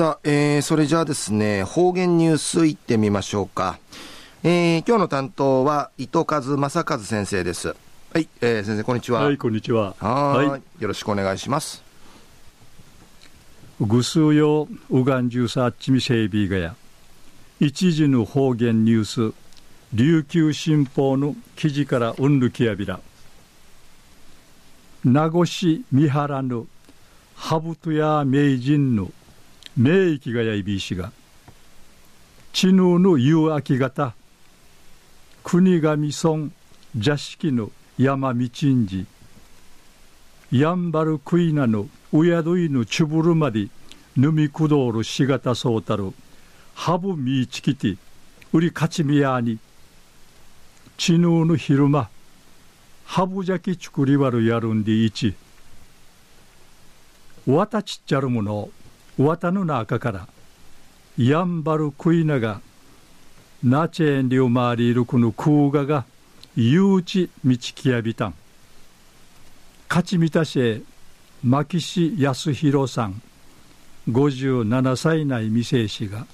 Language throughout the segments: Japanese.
さあ、えー、それじゃあですね、方言ニュースいってみましょうか。えー、今日の担当は、糸数正和先生です。はい、えー、先生、こんにちは。はい、こんにちは。はいはい、よろしくお願いします。ぐすうよ、うがんじゅうさっちみせいびがや。一時の方言ニュース、琉球新報の記事からうんるきやびら。名護市三原の羽生や名人の名域がやいびいしが知能の夕明け方国神村座敷の山道んじやんばるクイナのうやどいのちぶるまでぬみくどるしがたそうたるハブみいちきてうりかちみやに知能の昼間ハブじゃきちくりわるやるんでいちわたちっちゃるもの綿の中から。やんばるクイナがナチェンリオマーリールクの空ガが誘致道きやびたん。勝ちみたしえ牧師康弘さん57歳内未成氏が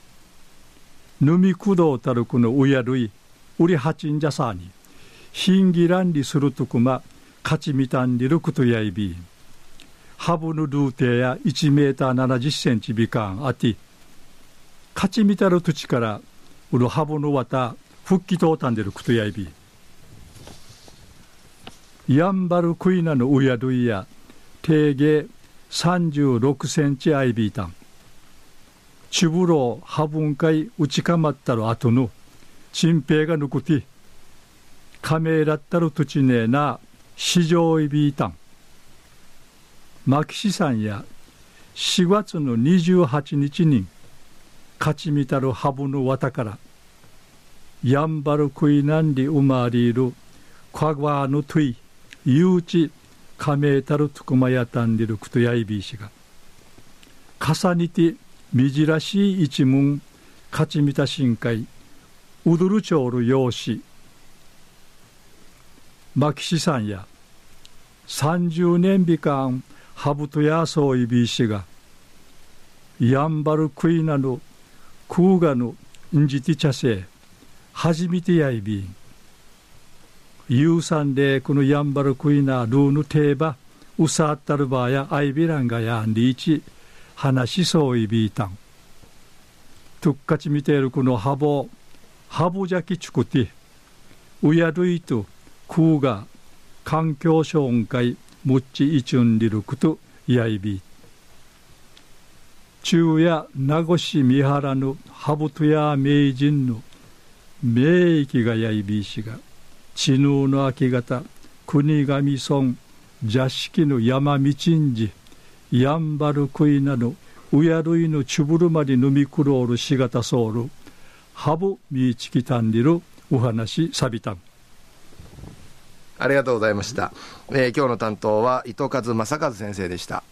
ぬみくどうたるくのうやるいうりはちんじゃさにひんぎらんりするとくま勝ちみたんりるくとやいびん。ハブのルーテや1メーター70センチビカンあて勝ちみたる土地からうるハブの綿復帰とうたんでるくとやいびやんばるクイナのうやるいや定芸36センチアイビータン。チブローハブン会打ちかまったる後のチンペイが抜くてカメラったる土地ねえな市場イビータン。牧師さんや4月の28日に勝ちみたるハブの綿からやんばるクイナンリウマリールカワのトゥイゆうちかめたるとくまやたんりるくとやいびいしが重ねてみじらしい一門勝ちみた深海うどるちょうる養子牧師さんや30年美間ハブトヤソイビーシがやんばるクイナのクーガのんじてちゃせ初めてやいびんユーサンでこのやんばるクイナルーヌテーバウサータルバーやアイビランがやんりいち話しそういびいたんとっかちみてるこのハボハボじゃきちくてうやるいとクーガ環境障害むっちいちゅんりるくとやいび。中や名護市三原のハブトや名人の名域がやいびいしが知能の明け方国神村座敷の山道んじやんばるくいなのうやるいのちぶるまで飲みくろうるしがたそうるハブみいちきたんりるお話さびたん。ありがとうございました、えー、今日の担当は伊藤和正和先生でした。